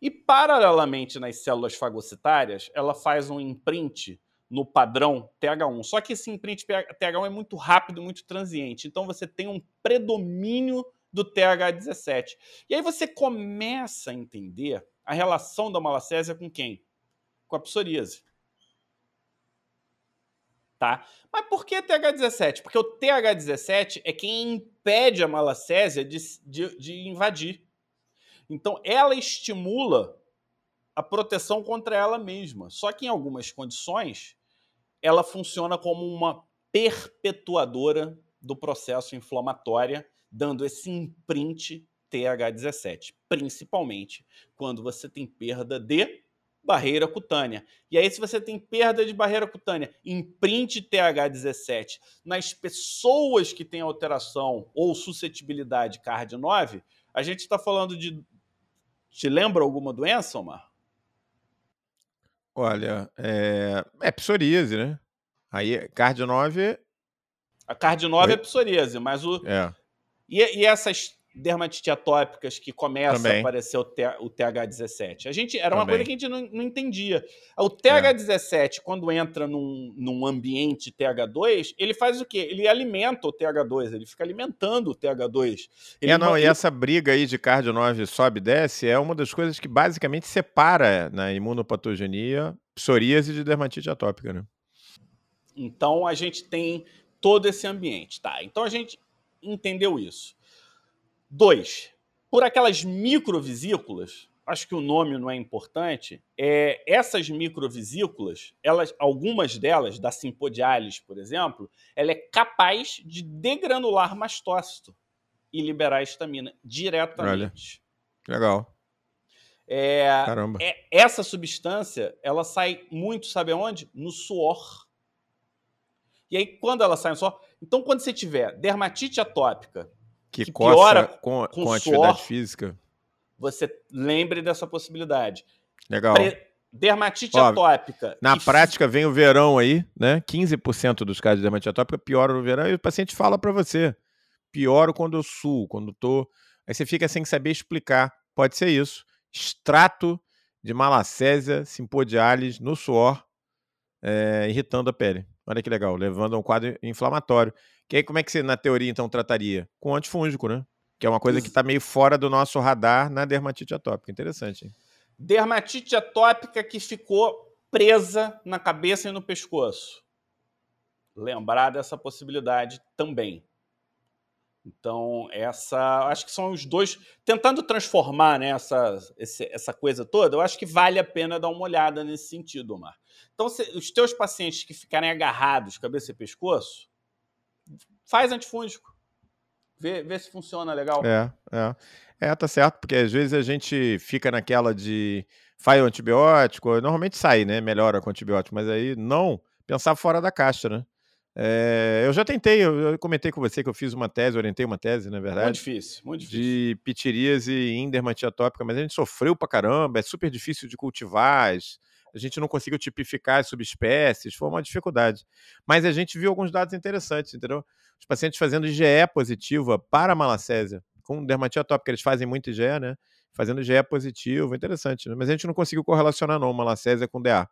E, paralelamente, nas células fagocitárias, ela faz um imprint no padrão TH1. Só que esse imprint TH1 é muito rápido, muito transiente. Então, você tem um predomínio do TH17. E aí você começa a entender a relação da malacésia com quem? Com a psoríase. Tá? Mas por que TH17? Porque o TH17 é quem impede a malacésia de, de, de invadir. Então, ela estimula a proteção contra ela mesma. Só que em algumas condições, ela funciona como uma perpetuadora do processo inflamatório, dando esse imprint TH17, principalmente quando você tem perda de barreira cutânea. E aí, se você tem perda de barreira cutânea, imprinte TH17 nas pessoas que têm alteração ou suscetibilidade CARD9, a gente está falando de te lembra alguma doença, Omar? Olha, é, é psoríase, né? Aí, CARD9. A CARD9 é psoríase, mas o. É. E, e essas dermatite atópicas que começa Também. a aparecer o, o TH17. A gente, era Também. uma coisa que a gente não, não entendia. O TH17, é. quando entra num, num ambiente TH2, ele faz o quê? Ele alimenta o TH2, ele fica alimentando o TH2. Ele é, não, e essa briga aí de cardio 9 sobe e desce é uma das coisas que basicamente separa na imunopatogenia psoríase de dermatite atópica, né? Então a gente tem todo esse ambiente, tá? Então a gente entendeu isso. Dois, por aquelas microvesículas, acho que o nome não é importante, é, essas microvesículas, elas, algumas delas, da simpodialis, por exemplo, ela é capaz de degranular mastócito e liberar histamina diretamente. Olha, legal. É, Caramba. É, essa substância, ela sai muito, sabe aonde? No suor. E aí, quando ela sai no suor... Então, quando você tiver dermatite atópica que, que piora com, com, com atividade suor, física. Você lembre dessa possibilidade. Legal. Pre dermatite Ó, atópica. Na prática, vem o verão aí, né? 15% dos casos de dermatite atópica pioram no verão e o paciente fala para você: pioro quando eu suo, quando tô. Aí você fica sem saber explicar. Pode ser isso. Extrato de malacésia simpodialis no suor, é, irritando a pele. Olha que legal, levando a um quadro inflamatório. Que aí como é que você, na teoria, então, trataria? Com antifúngico, né? Que é uma coisa que está meio fora do nosso radar na dermatite atópica. Interessante. Hein? Dermatite atópica que ficou presa na cabeça e no pescoço. Lembrar dessa possibilidade também. Então, essa. Acho que são os dois. Tentando transformar né, essa, essa coisa toda, eu acho que vale a pena dar uma olhada nesse sentido, Omar. Então, se, os teus pacientes que ficarem agarrados, cabeça e pescoço, faz antifúngico. Vê, vê se funciona legal. É, é. É, tá certo, porque às vezes a gente fica naquela de faz o antibiótico, normalmente sai, né? Melhora com antibiótico, mas aí não pensar fora da caixa, né? É, eu já tentei, eu, comentei com você que eu fiz uma tese, orientei uma tese, na verdade. Muito difícil, muito difícil. De pitiríase em dermatite atópica, mas a gente sofreu pra caramba, é super difícil de cultivar, a gente não conseguiu tipificar as subespécies, foi uma dificuldade. Mas a gente viu alguns dados interessantes, entendeu? Os pacientes fazendo IgE positiva para malacésia, com dermatite atópica, eles fazem muito IgE, né? Fazendo IgE positivo, interessante, né? Mas a gente não conseguiu correlacionar não malacésia com DA.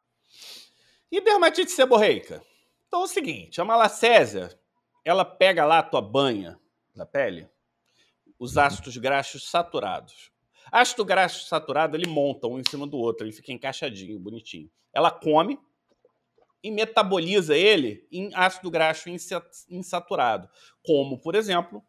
E dermatite seborreica? Então é o seguinte, a malacésia, ela pega lá a tua banha da pele, os ácidos graxos saturados. Ácido graxo saturado, ele monta um em cima do outro, ele fica encaixadinho, bonitinho. Ela come e metaboliza ele em ácido graxo insaturado, como, por exemplo,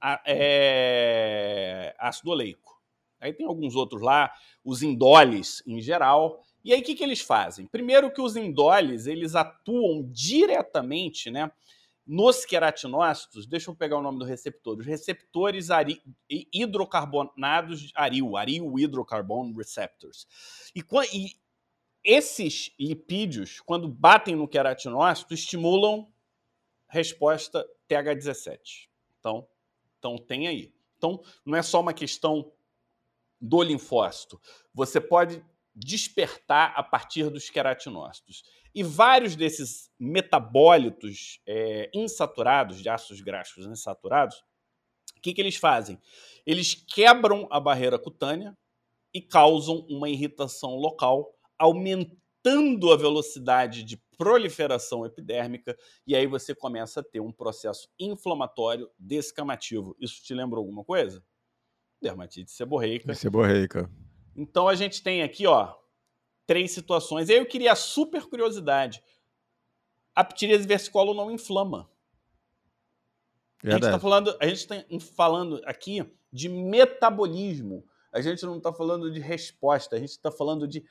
a, é, ácido oleico. Aí tem alguns outros lá, os indólis em geral, e aí, o que, que eles fazem? Primeiro que os indólis, eles atuam diretamente né, nos queratinócitos, deixa eu pegar o nome do receptor, os receptores ari, hidrocarbonados aril, aril hydrocarbon receptors. E, e esses lipídios, quando batem no queratinócito, estimulam resposta TH17. Então, então tem aí. Então, não é só uma questão do linfócito. Você pode despertar a partir dos queratinócitos. E vários desses metabólitos é, insaturados, de ácidos graxos insaturados, o que, que eles fazem? Eles quebram a barreira cutânea e causam uma irritação local, aumentando a velocidade de proliferação epidérmica, e aí você começa a ter um processo inflamatório descamativo. Isso te lembra alguma coisa? Dermatite seborreica. Seborreica. Então a gente tem aqui, ó, três situações. E aí eu queria a super curiosidade. A ptiríase versicolo não inflama. Verdade. A gente está falando, a gente tá falando aqui de metabolismo. A gente não está falando de resposta, a gente está falando de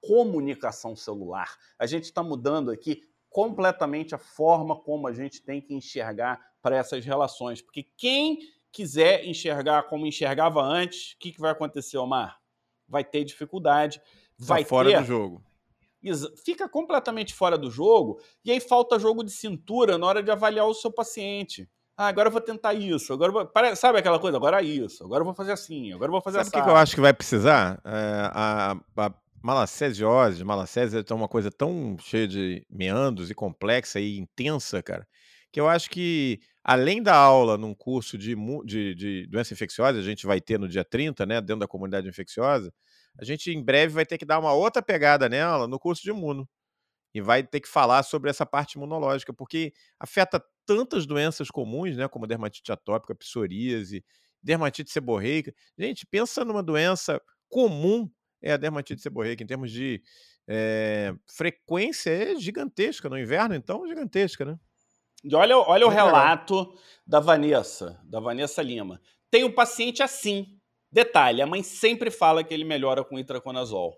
comunicação celular. A gente está mudando aqui completamente a forma como a gente tem que enxergar para essas relações. Porque quem quiser enxergar como enxergava antes, o que, que vai acontecer, Omar? vai ter dificuldade. Vai tá fora ter... do jogo. Fica completamente fora do jogo e aí falta jogo de cintura na hora de avaliar o seu paciente. Ah, agora eu vou tentar isso. Agora vou... sabe aquela coisa? Agora é isso. Agora eu vou fazer assim. Agora eu vou fazer assim. Sabe o que eu acho que vai precisar? É, a, a malacesiose, malacésia é uma coisa tão cheia de meandros e complexa e intensa, cara, que eu acho que além da aula num curso de, de, de, doença infecciosa, a gente vai ter no dia 30, né, dentro da comunidade infecciosa, a gente em breve vai ter que dar uma outra pegada nela no curso de imuno. E vai ter que falar sobre essa parte imunológica, porque afeta tantas doenças comuns, né, como dermatite atópica, psoríase, dermatite seborreica. Gente, pensa numa doença comum, é a dermatite seborreica, em termos de é, frequência, é gigantesca. No inverno, então, gigantesca, né? E olha, olha o relato da Vanessa, da Vanessa Lima. Tem um paciente assim. Detalhe, a mãe sempre fala que ele melhora com itraconazol.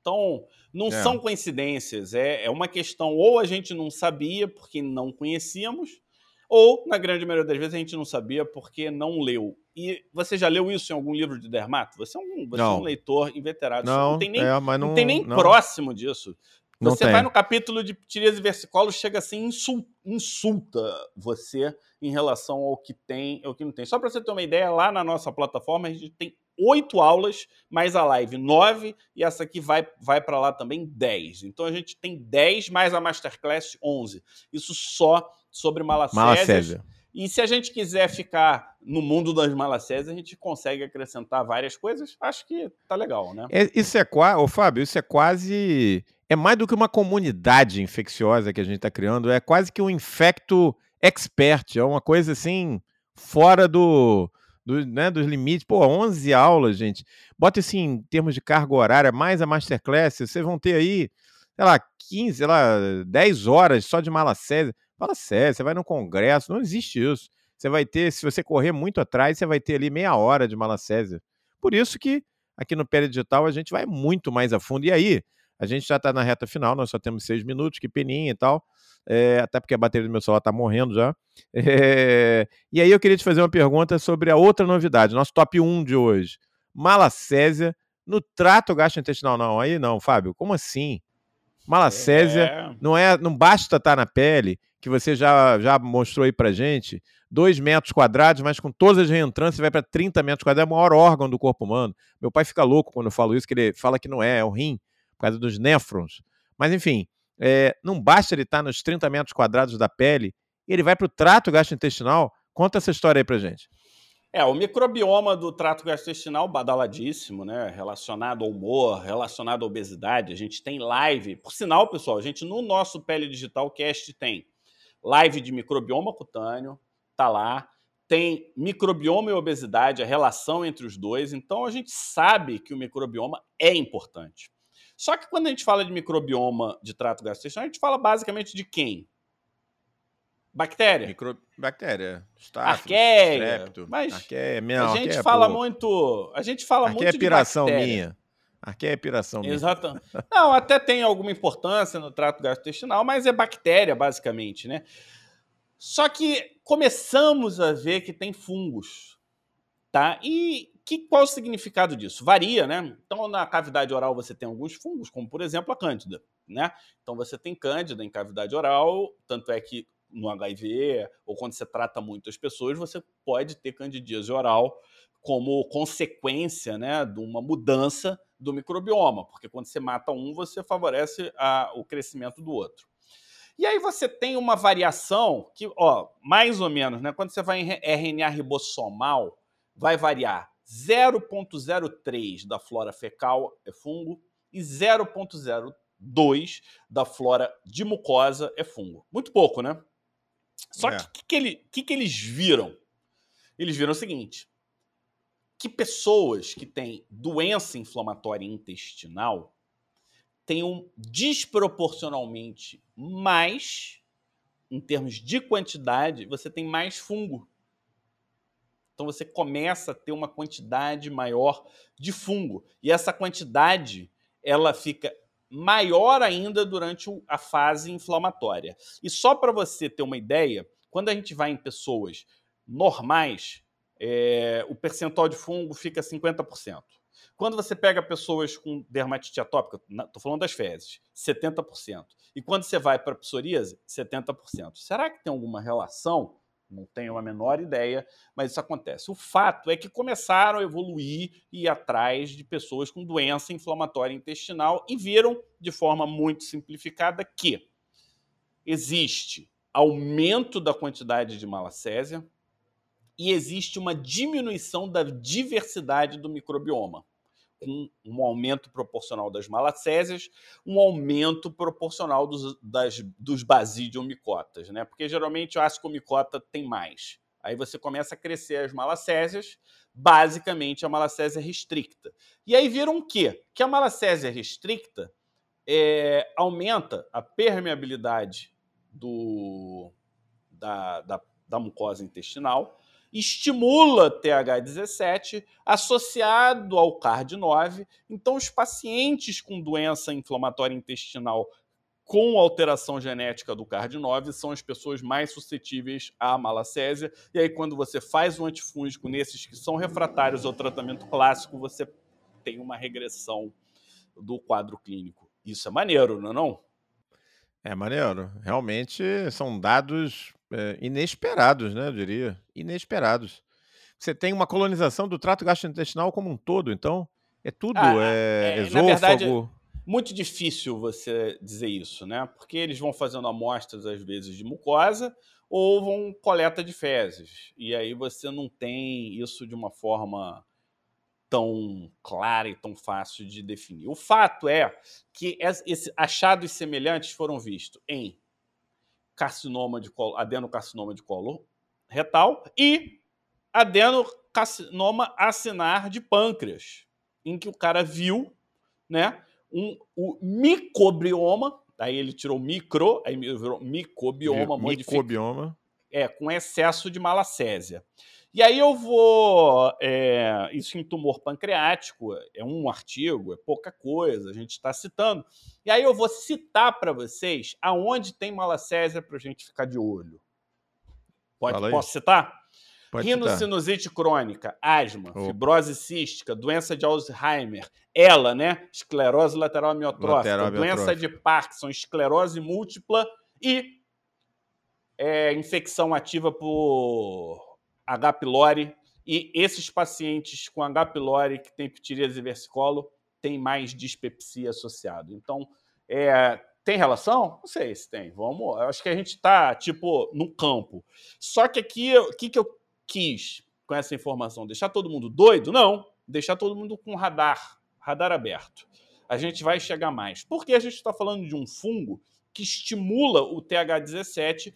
Então, não é. são coincidências, é, é uma questão ou a gente não sabia porque não conhecíamos, ou, na grande maioria das vezes, a gente não sabia porque não leu. E você já leu isso em algum livro de dermato? Você é um, você é um leitor inveterado. Não, não tem nem, é, não, não, tem nem próximo disso. Você vai no capítulo de ptirias e versicolos, chega assim, insulta você em relação ao que tem e ao que não tem. Só para você ter uma ideia, lá na nossa plataforma a gente tem oito aulas, mais a live nove, e essa aqui vai, vai para lá também dez. Então a gente tem dez, mais a Masterclass onze. Isso só sobre malacésias. E se a gente quiser ficar no mundo das malacésias, a gente consegue acrescentar várias coisas. Acho que tá legal, né? É, isso é quase, ô Fábio, isso é quase é mais do que uma comunidade infecciosa que a gente está criando, é quase que um infecto expert, é uma coisa assim, fora do, do né, dos limites. Pô, 11 aulas, gente. Bota assim em termos de carga horária, mais a masterclass, vocês vão ter aí, sei lá, 15, sei lá, 10 horas só de malacésia. Fala sério, você vai num congresso, não existe isso. Você vai ter, se você correr muito atrás, você vai ter ali meia hora de malacésia. Por isso que aqui no Pé Digital a gente vai muito mais a fundo. E aí, a gente já está na reta final, nós só temos seis minutos, que peninha e tal. É, até porque a bateria do meu celular está morrendo já. É, e aí eu queria te fazer uma pergunta sobre a outra novidade, nosso top 1 de hoje. Malacésia no trato gastrointestinal. Não, aí não, Fábio, como assim? Malacésia é. não é, não basta estar tá na pele, que você já, já mostrou aí pra gente, 2 metros quadrados, mas com todas as reentrâncias vai para 30 metros quadrados, é o maior órgão do corpo humano. Meu pai fica louco quando eu falo isso, que ele fala que não é, é o rim, por causa dos néfrons. Mas enfim, é, não basta ele estar tá nos 30 metros quadrados da pele, ele vai para o trato gastrointestinal. Conta essa história aí pra gente. É, o microbioma do trato gastrointestinal badaladíssimo, né? Relacionado ao humor, relacionado à obesidade. A gente tem live. Por sinal, pessoal, a gente no nosso Pele Digital Cast tem live de microbioma cutâneo, tá lá. Tem microbioma e obesidade, a relação entre os dois. Então a gente sabe que o microbioma é importante. Só que quando a gente fala de microbioma de trato gastrointestinal, a gente fala basicamente de quem? Bactéria. Micro... Bactéria. arqueia. Mas arqueia, minha, a gente fala muito. A gente fala arqueia muito é piração minha. Arqueia é piração minha. Exatamente. Não, até tem alguma importância no trato gastrointestinal, mas é bactéria, basicamente, né? Só que começamos a ver que tem fungos, tá? E que, qual o significado disso? Varia, né? Então, na cavidade oral você tem alguns fungos, como por exemplo a cândida, né? Então você tem cândida em cavidade oral, tanto é que no HIV ou quando você trata muitas pessoas, você pode ter candidíase oral como consequência né, de uma mudança do microbioma, porque quando você mata um, você favorece a, o crescimento do outro. E aí você tem uma variação que, ó, mais ou menos, né, quando você vai em RNA ribossomal, vai variar 0,03 da flora fecal é fungo e 0,02 da flora de mucosa é fungo. Muito pouco, né? Só é. que o que, que, ele, que, que eles viram? Eles viram o seguinte: que pessoas que têm doença inflamatória intestinal tenham desproporcionalmente mais, em termos de quantidade, você tem mais fungo. Então você começa a ter uma quantidade maior de fungo. E essa quantidade ela fica maior ainda durante a fase inflamatória. E só para você ter uma ideia, quando a gente vai em pessoas normais, é, o percentual de fungo fica 50%. Quando você pega pessoas com dermatite atópica, estou falando das fezes, 70%. E quando você vai para a psoríase, 70%. Será que tem alguma relação não tenho a menor ideia, mas isso acontece. O fato é que começaram a evoluir e ir atrás de pessoas com doença inflamatória intestinal e viram, de forma muito simplificada, que existe aumento da quantidade de malacésia e existe uma diminuição da diversidade do microbioma com um aumento proporcional das malacésias, um aumento proporcional dos, das, dos né? Porque geralmente o ascomicota tem mais. Aí você começa a crescer as malacésias, basicamente a malacésia restricta. E aí viram o quê? Que a malacésia restricta é, aumenta a permeabilidade do, da, da, da mucosa intestinal, estimula TH17 associado ao CARD9. Então, os pacientes com doença inflamatória intestinal com alteração genética do CARD9 são as pessoas mais suscetíveis à malacésia. E aí, quando você faz um antifúngico nesses que são refratários ao tratamento clássico, você tem uma regressão do quadro clínico. Isso é maneiro, não é não? É maneiro. Realmente são dados é, inesperados, né? Eu diria. Inesperados. Você tem uma colonização do trato gastrointestinal como um todo, então é tudo. Ah, é, é, esôfago. Na verdade, muito difícil você dizer isso, né? Porque eles vão fazendo amostras, às vezes, de mucosa ou vão coleta de fezes. E aí você não tem isso de uma forma tão clara e tão fácil de definir. O fato é que esses achados semelhantes foram vistos em carcinoma de colo, adenocarcinoma de colo retal e adenocarcinoma acinar de pâncreas, em que o cara viu, né, um, o micobioma, aí ele tirou micro, aí virou micobioma, micobioma, é, com excesso de malacésia. E aí eu vou. É, isso em tumor pancreático é um artigo, é pouca coisa, a gente está citando. E aí eu vou citar para vocês aonde tem malacésia para a gente ficar de olho. Pode, posso citar? Rinocinusite crônica, asma, oh. fibrose cística, doença de Alzheimer, ela, né? Esclerose lateral amiotrófica, lateral doença de Parkinson, esclerose múltipla e é, infecção ativa por H. pylori. E esses pacientes com H. pylori que têm pitiríase versicolo têm mais dispepsia associado. Então, é, tem relação? Não sei se tem. Vamos. Acho que a gente está, tipo, no campo. Só que aqui, o que, que eu quis com essa informação? Deixar todo mundo doido? Não. Deixar todo mundo com radar, radar aberto. A gente vai chegar mais. Porque a gente está falando de um fungo que estimula o TH17,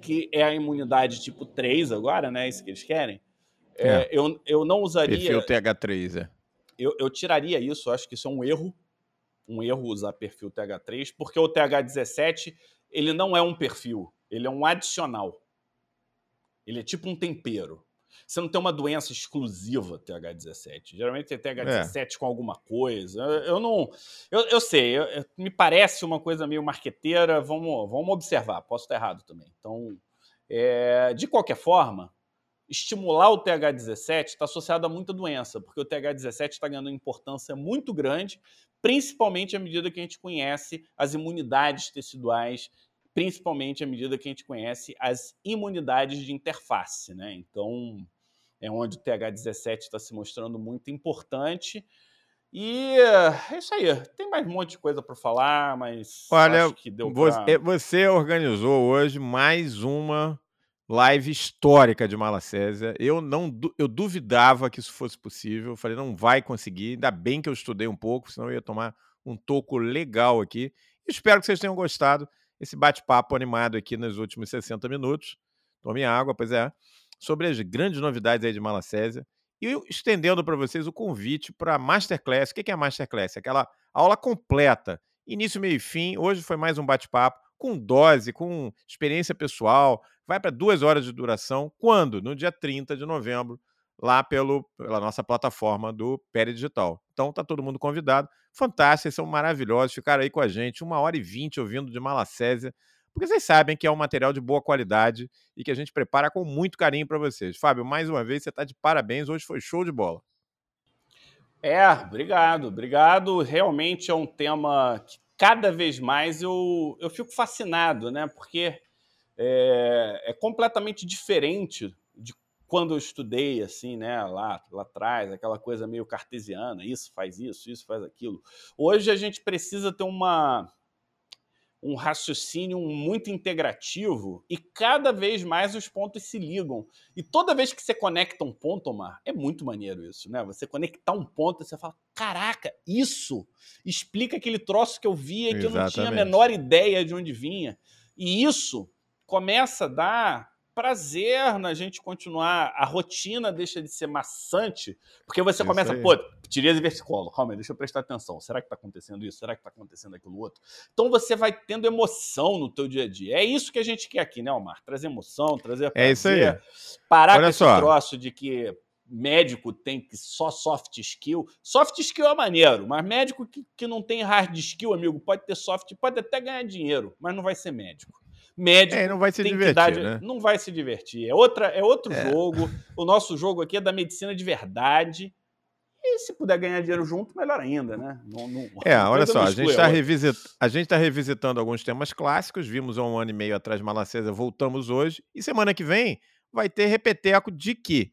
que é a imunidade tipo 3 agora, né? Isso que eles querem. É. É, eu, eu não usaria. Perfil TH3, é. Eu, eu tiraria isso, acho que isso é um erro. Um erro usar perfil TH3, porque o TH17 ele não é um perfil, ele é um adicional. Ele é tipo um tempero. Você não tem uma doença exclusiva TH17. Geralmente tem TH17 é. com alguma coisa. Eu não. Eu, eu sei, eu, eu, me parece uma coisa meio marqueteira. Vamos, vamos observar. Posso estar errado também. Então, é, de qualquer forma, estimular o TH17 está associado a muita doença, porque o TH17 está ganhando importância muito grande, principalmente à medida que a gente conhece as imunidades teciduais principalmente à medida que a gente conhece as imunidades de interface. Né? Então, é onde o TH17 está se mostrando muito importante. E é isso aí. Tem mais um monte de coisa para falar, mas Olha, acho que deu você, pra... você organizou hoje mais uma live histórica de Malacésia. Eu não eu duvidava que isso fosse possível. Eu falei, não vai conseguir. Ainda bem que eu estudei um pouco, senão eu ia tomar um toco legal aqui. Espero que vocês tenham gostado esse bate-papo animado aqui nos últimos 60 minutos. Tome água, pois é, sobre as grandes novidades aí de Malacésia. E estendendo para vocês o convite para a Masterclass. O que é a Masterclass? Aquela aula completa, início, meio e fim. Hoje foi mais um bate-papo com dose, com experiência pessoal. Vai para duas horas de duração. Quando? No dia 30 de novembro, lá pelo, pela nossa plataforma do Pere Digital. Então tá todo mundo convidado. Fantástico, são maravilhosos. Ficaram aí com a gente uma hora e vinte ouvindo de Malacésia, porque vocês sabem que é um material de boa qualidade e que a gente prepara com muito carinho para vocês. Fábio, mais uma vez, você está de parabéns. Hoje foi show de bola. É, obrigado, obrigado. Realmente é um tema que cada vez mais eu, eu fico fascinado, né? Porque é, é completamente diferente quando eu estudei, assim, né, lá, lá atrás, aquela coisa meio cartesiana, isso faz isso, isso faz aquilo. Hoje a gente precisa ter uma, um raciocínio muito integrativo e cada vez mais os pontos se ligam. E toda vez que você conecta um ponto, Omar, é muito maneiro isso, né? Você conectar um ponto e você fala: caraca, isso explica aquele troço que eu via e que eu não tinha a menor ideia de onde vinha. E isso começa a dar prazer na gente continuar. A rotina deixa de ser maçante, porque você isso começa, aí. pô, tirei versicolo, calma aí, deixa eu prestar atenção. Será que está acontecendo isso? Será que está acontecendo aquilo outro? Então você vai tendo emoção no teu dia a dia. É isso que a gente quer aqui, né, Omar? Trazer emoção, trazer prazer. É isso aí. Parar Olha com esse só. troço de que médico tem que só soft skill. Soft skill é maneiro, mas médico que, que não tem hard skill, amigo, pode ter soft, pode até ganhar dinheiro, mas não vai ser médico médico. É, não vai se divertir, dar, né? Não vai se divertir. É, outra, é outro é. jogo. O nosso jogo aqui é da medicina de verdade. E se puder ganhar dinheiro junto, melhor ainda, né? Não, não, é, olha só, a gente está revisit... tá revisitando alguns temas clássicos. Vimos há um ano e meio atrás Malacesa, voltamos hoje. E semana que vem vai ter repeteco de que?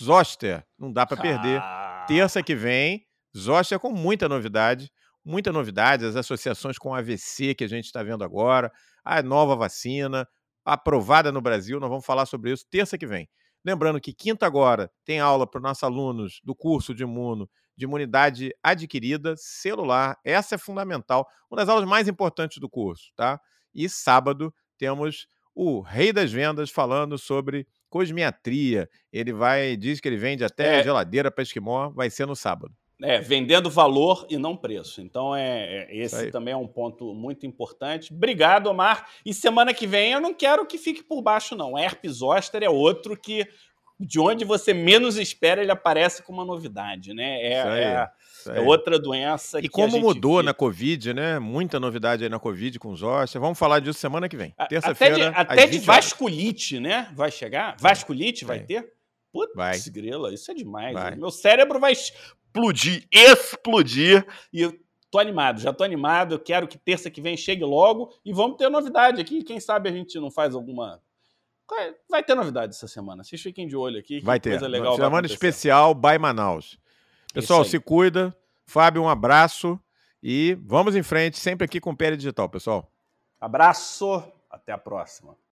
Zoster, não dá para perder. Ah. Terça que vem, Zoster com muita novidade muita novidade, as associações com AVC que a gente está vendo agora, a nova vacina, aprovada no Brasil, nós vamos falar sobre isso terça que vem. Lembrando que quinta agora tem aula para os nossos alunos do curso de imuno, de imunidade adquirida celular. Essa é fundamental, uma das aulas mais importantes do curso, tá? E sábado temos o rei das vendas falando sobre cosmiatria. Ele vai, diz que ele vende até é. geladeira para esquimó, vai ser no sábado. É, vendendo valor e não preço. Então, é, é esse também é um ponto muito importante. Obrigado, Omar. E semana que vem eu não quero que fique por baixo, não. Herpes zoster é outro que, de onde você menos espera, ele aparece com uma novidade, né? É, é, é outra doença. E como mudou na Covid, né? Muita novidade aí na Covid com zoster. Vamos falar disso semana que vem. Terça-feira. Até de, até de vasculite, né? Vai chegar? Vasculite vai ter? Putz, grila, isso é demais. Meu cérebro vai explodir, explodir. E eu tô animado, já tô animado. Eu quero que terça que vem chegue logo e vamos ter novidade aqui. Quem sabe a gente não faz alguma. Vai ter novidade essa semana. Vocês fiquem de olho aqui. Vai ter. Coisa legal Semana especial by Manaus. Pessoal, se cuida. Fábio, um abraço. E vamos em frente, sempre aqui com o Pé Digital, pessoal. Abraço, até a próxima.